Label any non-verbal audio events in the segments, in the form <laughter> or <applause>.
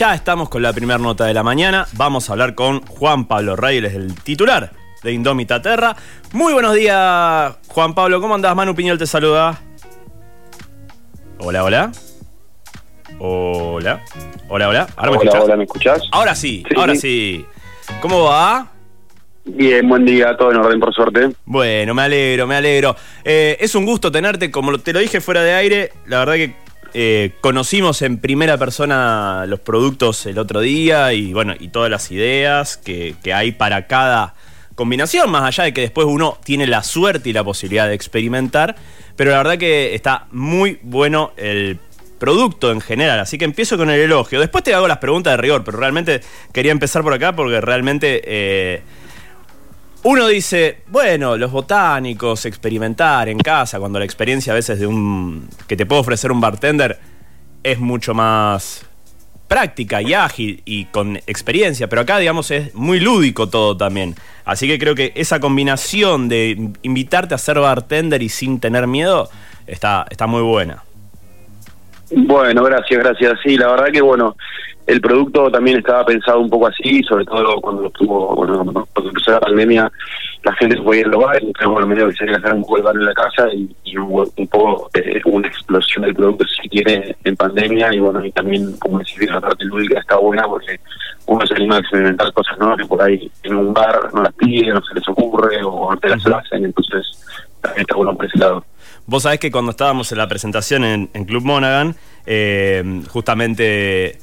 ya estamos con la primera nota de la mañana. Vamos a hablar con Juan Pablo Reyes, el titular de Indómita Terra. Muy buenos días, Juan Pablo. ¿Cómo andás? Manu Piñol te saluda. Hola, hola. Hola. Hola, hola. ¿Ahora me hola, hola, ¿me escuchás? Ahora sí, ahora sí. ¿Cómo va? Bien, buen día, todo en orden por suerte. Bueno, me alegro, me alegro. Eh, es un gusto tenerte, como te lo dije fuera de aire, la verdad que eh, conocimos en primera persona los productos el otro día y bueno, y todas las ideas que, hay para cada combinación, más allá de que después uno tiene la suerte y la posibilidad de experimentar, pero la verdad que está muy bueno el producto en general, así que empiezo con el elogio. Después te hago las preguntas de rigor, pero realmente quería empezar por acá porque realmente... Eh, uno dice, bueno, los botánicos, experimentar en casa, cuando la experiencia a veces de un que te puede ofrecer un bartender es mucho más práctica y ágil y con experiencia, pero acá digamos es muy lúdico todo también. Así que creo que esa combinación de invitarte a ser bartender y sin tener miedo está, está muy buena. Bueno, gracias, gracias. Sí, la verdad que bueno, el producto también estaba pensado un poco así, sobre todo cuando estuvo, bueno, cuando empezó la pandemia, la gente se podía ir al hogar, entonces bueno, medio que se hacer un juego en la casa y, hubo un poco eh, una explosión del producto si quiere en pandemia y bueno, y también como decir la parte lúdica está buena porque uno se anima a experimentar cosas nuevas que por ahí en un bar no las piden, no se les ocurre o no te las hacen, entonces también está bueno por ese lado. Vos sabés que cuando estábamos en la presentación en, Club Monaghan, eh, justamente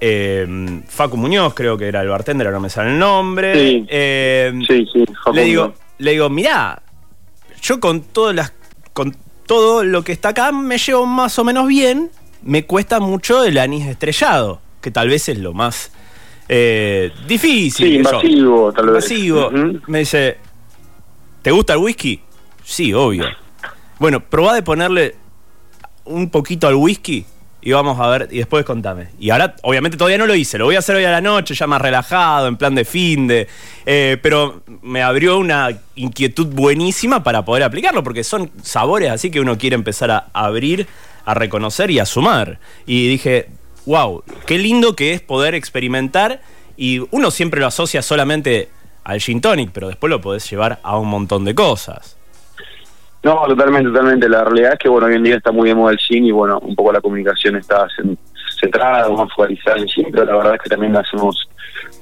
eh, Facu Muñoz, creo que era el bartender, ahora me sale el nombre. Sí, eh, sí, sí le digo, le digo, mirá, yo con todas las, con todo lo que está acá me llevo más o menos bien. Me cuesta mucho el anís estrellado, que tal vez es lo más eh, difícil. Sí, invasivo, tal vez. Invasivo. Me dice, ¿te gusta el whisky? Sí, obvio. Bueno, probá de ponerle un poquito al whisky y vamos a ver, y después contame. Y ahora, obviamente, todavía no lo hice, lo voy a hacer hoy a la noche, ya más relajado, en plan de fin de. Eh, pero me abrió una inquietud buenísima para poder aplicarlo, porque son sabores así que uno quiere empezar a abrir, a reconocer y a sumar. Y dije, wow, qué lindo que es poder experimentar. Y uno siempre lo asocia solamente al gin tonic, pero después lo podés llevar a un montón de cosas. No, totalmente, totalmente. La realidad es que, bueno, hoy en día está muy de moda el gym y, bueno, un poco la comunicación está centrada, más focalizada en el gym, pero la verdad es que también hacemos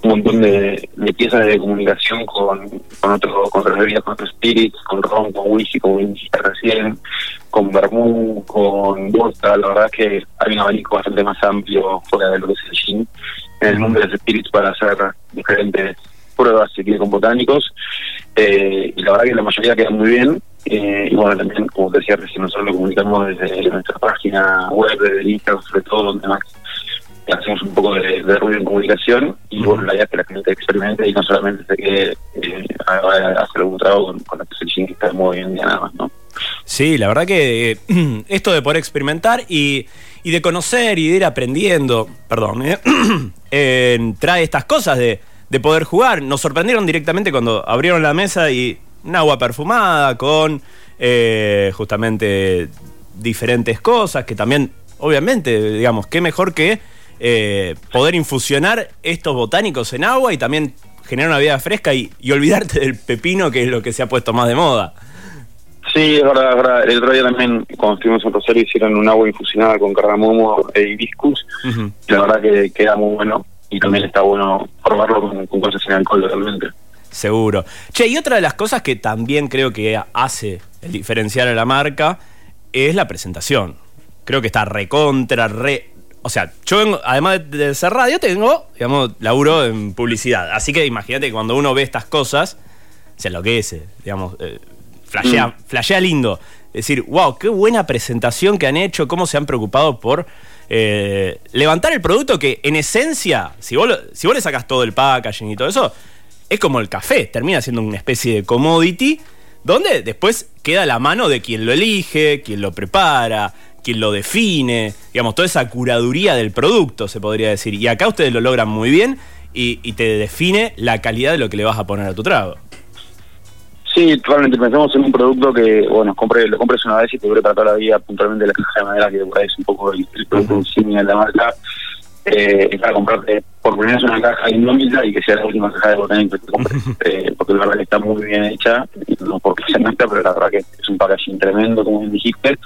un montón de, piezas de comunicación con, con, otro, con otras bebidas, con otros spirits, con ron, con whisky, como dijiste recién, con vermú, con vodka. La verdad es que hay un abanico bastante más amplio fuera de lo que es el gin en el mundo de los spirits para hacer diferentes pruebas, si con botánicos. Eh, y la verdad que la mayoría quedan muy bien eh, y bueno, también, como decía recién, nosotros lo comunicamos desde nuestra página web, desde Instagram, sobre todo, donde más hacemos un poco de, ruido en comunicación. Y bueno, la idea es que la gente experimente y no solamente se quede eh, a, hacer algún trabajo con, con la que está muy bien nada más, ¿no? Sí, la verdad que eh, <clears throat> esto de poder experimentar y, y, de conocer y de ir aprendiendo, perdón, <clears throat> eh, trae estas cosas de, de poder jugar. Nos sorprendieron directamente cuando abrieron la mesa y un agua perfumada con eh, justamente diferentes cosas que también, obviamente, digamos, qué mejor que eh, poder infusionar estos botánicos en agua y también generar una vida fresca y, olvidarte del pepino, que es lo que se ha puesto más de moda. Sí, es verdad, es verdad. El otro día también, cuando estuvimos en Rosario, hicieron un agua infusionada con cardamomo e hibiscus. La verdad que queda muy bueno y también está bueno probarlo con, con cosas sin alcohol realmente. Seguro. Che, y otra de las cosas que también creo que hace el diferenciar a la marca es la presentación. Creo que está recontra, re. O sea, yo además de ser radio, tengo, digamos, laburo en publicidad. Así que imagínate que cuando uno ve estas cosas, se enloquece, digamos, eh, flashea, mm. flashea lindo. Es decir, wow, qué buena presentación que han hecho, cómo se han preocupado por eh, levantar el producto que en esencia, si vos, si vos le sacas todo el packaging y todo eso, es como el café, termina siendo una especie de commodity donde después queda la mano de quien lo elige, quien lo prepara, quien lo define, digamos, toda esa curaduría del producto, se podría decir. Y acá ustedes lo logran muy bien y, te define la calidad de lo que le vas a poner a tu trago. Sí, realmente pensamos en un producto que, bueno, compre, lo compres una vez y te dure para toda la vida, puntualmente la caja de madera, que por ahí es un poco el, producto insignia de la marca eh, para comprarte por primera vez una caja indómita y que sea la última caja de botánico que te compres, <laughs> eh, porque la verdad que está muy bien hecha, no porque sea nuestra, pero la verdad que es un packaging tremendo, como dijiste,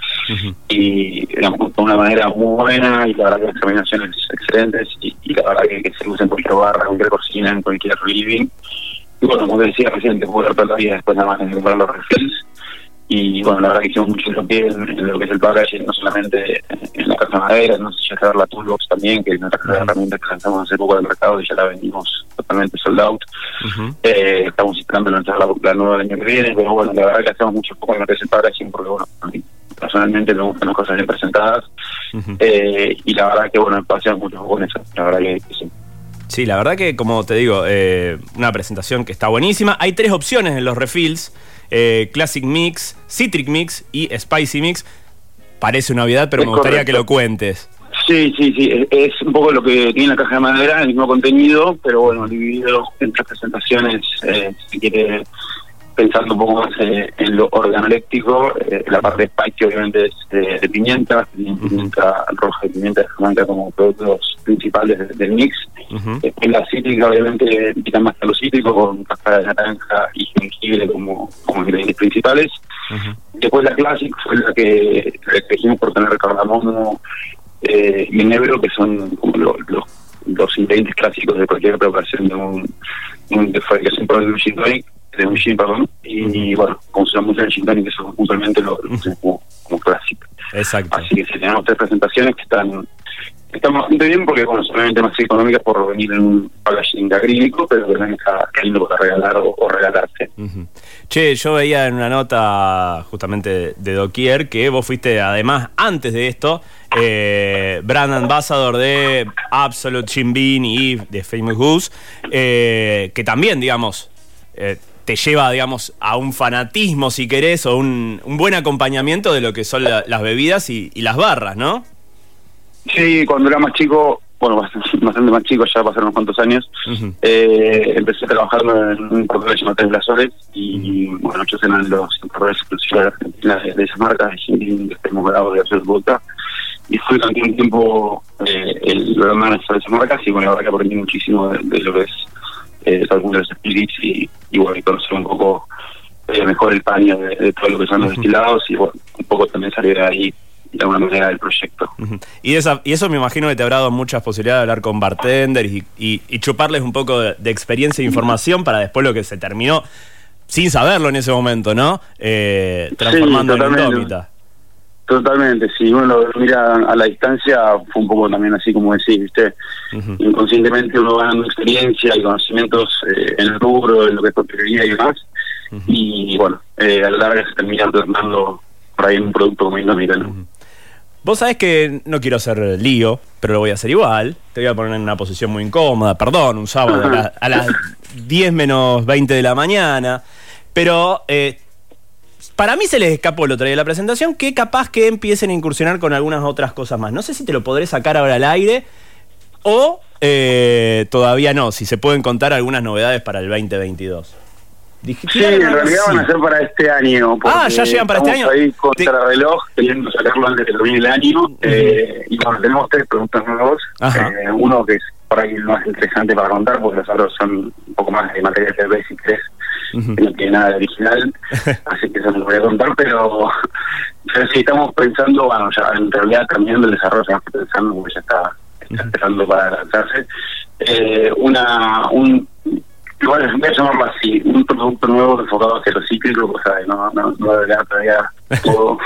y digamos, de una manera muy buena, y la verdad que las terminaciones excelentes, y, y la verdad que, que, se usa en cualquier barra, en cualquier cocina, en cualquier living. Y bueno, como decía recién, te puedo dar la vida después nada más de comprar los refills y bueno, la verdad que hicimos mucho hincapié en, en, lo que es el packaging, no solamente en la caja de madera, no sé si ya la Toolbox también, que es una caja de herramientas que lanzamos hace poco al mercado y ya la vendimos totalmente sold out. eh, estamos esperando lanzar la, la, nueva el año que viene, pero bueno, la verdad que hacemos mucho poco en lo que es el packaging, porque bueno, a mí personalmente me gustan las cosas bien presentadas, eh, y la verdad que bueno, paseamos mucho con eso, la verdad que, que sí. Sí, la verdad que, como te digo, eh, una presentación que está buenísima. Hay tres opciones en los refills. Eh, Classic Mix, Citric Mix y Spicy Mix. Parece una obviedad, pero es me gustaría correcto. que lo cuentes. Sí, sí, sí, es, un poco lo que tiene la caja de madera, el mismo contenido, pero bueno, dividido en tres presentaciones, eh, si quiere pensando un poco más eh, en lo organoléptico, eh, la parte de spicy obviamente es de, de pimienta, pimienta roja y pimienta de Jamaica como productos principales de, del mix. Uh -huh. Después la cítrica obviamente quita más a lo cítrico con cáscara de naranja y jengibre como, como ingredientes principales. Uh -huh. Después la Classic fue la que elegimos por tener cardamomo eh, y enebro, que son como lo, lo, los ingredientes clásicos de cualquier preparación de un, un de fabricación por un gin tonic, de un gin, perdón, y, bueno, como se llama mucho el gin tonic, que son puntualmente lo, lo usamos como, como clásico. Exacto. Así que sí, tenemos tres presentaciones que están están bastante bien porque, bueno, solamente más económicas por venir en un packaging acrílico, pero también está lindo para regalar o, o regalarse. Uh. Che, yo veía en una nota justamente de Doquier que vos fuiste, además, antes de esto, eh, brand ambassador de Absolute Bean y de Famous Goose, eh, que también, digamos, eh, te lleva, digamos, a un fanatismo, si querés, o un, un buen acompañamiento de lo que son la, las bebidas y las barras, ¿no? Sí, cuando era más chico, bueno, <laughs> bastante más chico, ya pasaron unos cuantos años, uh -huh. eh, empecé trabajando en un portal llamado Tres Blasores y, uh -huh. bueno, muchos eran los importadores exclusivos de Argentina de, de esas marcas, de Extremo Grado, de Absolut Vodka, y fui durante un tiempo eh, el programa de esas marcas y, bueno, la verdad que aprendí muchísimo de, de lo que es eh, algunos de los spirits y, y, bueno, y conocer un poco eh, mejor el paño de, de, todo lo que son los uh -huh. destilados y, bueno, un poco también salir de ahí de alguna manera del proyecto. Uh -huh. y, esa, y eso me imagino que te habrá dado muchas posibilidades de hablar con bartenders y, y, y chuparles un poco de, de, experiencia e información para después lo que se terminó, sin saberlo en ese momento, ¿no? Eh, transformando sí, en indómita. Totalmente, si uno lo mira a la distancia, fue un poco también así como decís, ¿viste? Uh -huh. Inconscientemente uno va ganando experiencia y conocimientos eh, en el rubro, en lo que es papelería y demás. Uh -huh. Y bueno, eh, a la larga se termina plasmando por ahí un producto como indómita, ¿no? Uh -huh. Vos sabés que no quiero hacer lío, pero lo voy a hacer igual. Te voy a poner en una posición muy incómoda, perdón, un sábado a, la, a las 10 menos 20 de la mañana. Pero eh, para mí se les escapó el otro día de la presentación que capaz que empiecen a incursionar con algunas otras cosas más. No sé si te lo podré sacar ahora al aire o eh, todavía no, si se pueden contar algunas novedades para el 2022. Dije, sí, en realidad van a ser para este año. Ah, ya llegan para este año. ahí contra Te... reloj, queriendo sacarlo antes de que termine el año. Uh -huh. eh, y bueno, tenemos tres preguntas nuevas. Eh, uno que es por ahí el más interesante para contar, porque los otros son un poco más de material de Basic 3, uh -huh. que no tiene nada de original. <laughs> así que eso no lo voy a contar, pero, <laughs> pero sí estamos pensando, bueno, ya en realidad terminando el desarrollo, estamos pensando, porque ya está, está esperando uh -huh. para lanzarse. Eh, una, un Igual voy a llamarlo así, un producto nuevo enfocado hacia lo cíclico, cosa de no, no, no debería todavía <laughs> todo,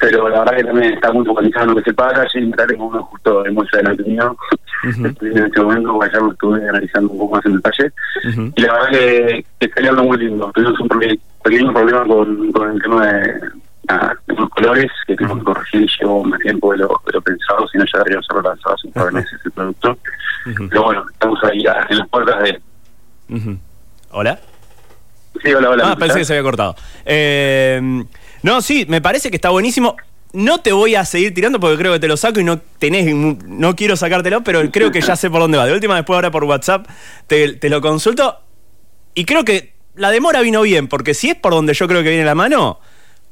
pero la verdad que también está muy focalizado en lo que se paga, y me como uno justo de muestra del mío, uh -huh. en este momento, ayer lo estuve analizando un poco más en detalle, uh -huh. y la verdad que, que está quedando muy lindo, tuvimos un pequeño problema con, con el tema de, nada, de los colores, que tenemos que corregir y llevó más tiempo de lo, de lo pensado, si no ya deberíamos haberlo lanzado hace un par de meses el producto, pero bueno, estamos ahí en las puertas de Uh -huh. ¿Hola? Sí, hola, hola. Ah, pensé que se había cortado. Eh, no, sí, me parece que está buenísimo. No te voy a seguir tirando porque creo que te lo saco y no tenés, no quiero sacártelo, pero creo que ya sé por dónde va. De última, después ahora por WhatsApp te, te lo consulto. Y creo que la demora vino bien, porque si es por donde yo creo que viene la mano,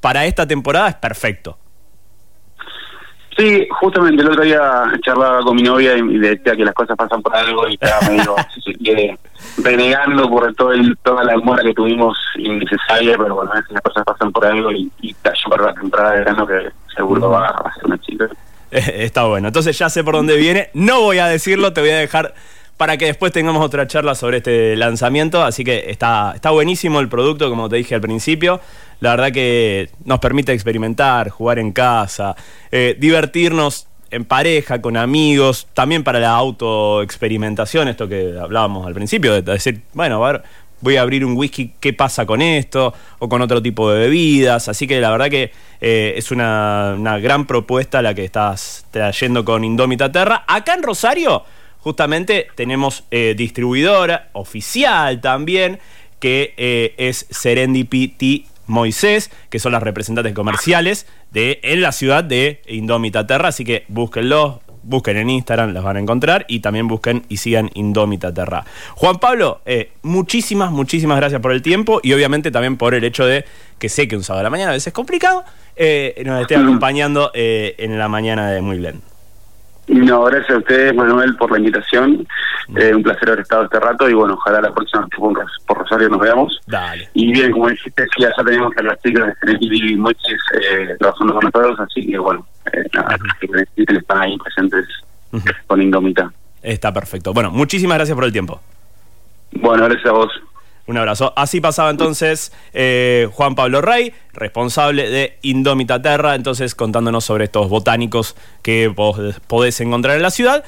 para esta temporada es perfecto. Sí, justamente el otro día charlaba con mi novia y le decía que las cosas pasan por algo y estaba medio, <laughs> si se quiere, renegando por todo el, toda la demora que tuvimos innecesaria, pero bueno, a veces las cosas pasan por algo y, y yo para la temporada de verano que seguro va, a ser una chica. <laughs> Está bueno, entonces ya sé por dónde viene, no voy a decirlo, te voy a dejar para que después tengamos otra charla sobre este lanzamiento. Así que está, está buenísimo el producto, como te dije al principio. La verdad que nos permite experimentar, jugar en casa, eh, divertirnos en pareja, con amigos, también para la autoexperimentación, esto que hablábamos al principio, de decir, bueno, a ver, voy a abrir un whisky, ¿qué pasa con esto? O con otro tipo de bebidas. Así que la verdad que eh, es una, una, gran propuesta la que estás trayendo con Indómita Terra. Acá en Rosario justamente tenemos eh, distribuidora oficial también, que eh, es Serendipity Moisés, que son las representantes comerciales de, en la ciudad de Indómita Terra, así que búsquenlo, busquen en Instagram, las van a encontrar y también busquen y sigan Indómita Terra. Juan Pablo, eh, muchísimas, muchísimas gracias por el tiempo y obviamente también por el hecho de que sé que un sábado a la mañana a veces es complicado, nos esté <clears throat> acompañando en la mañana de Muy Bien. No, gracias a ustedes, Manuel, por la invitación. Eh, un placer haber estado este rato y bueno, ojalá la próxima que por Rosario nos veamos. Dale. Y bien, como dijiste, sí, ya tenemos a las chicas de Genetic y Moches eh, trabajando con nosotros, así que bueno, eh, nada, que están ahí presentes con Indomita. Está perfecto. Bueno, muchísimas gracias por el tiempo. Bueno, gracias a vos. Un abrazo. Así pasaba entonces eh, Juan Pablo Rey, responsable de Indómita Terra, entonces contándonos sobre estos botánicos que podés encontrar en la ciudad.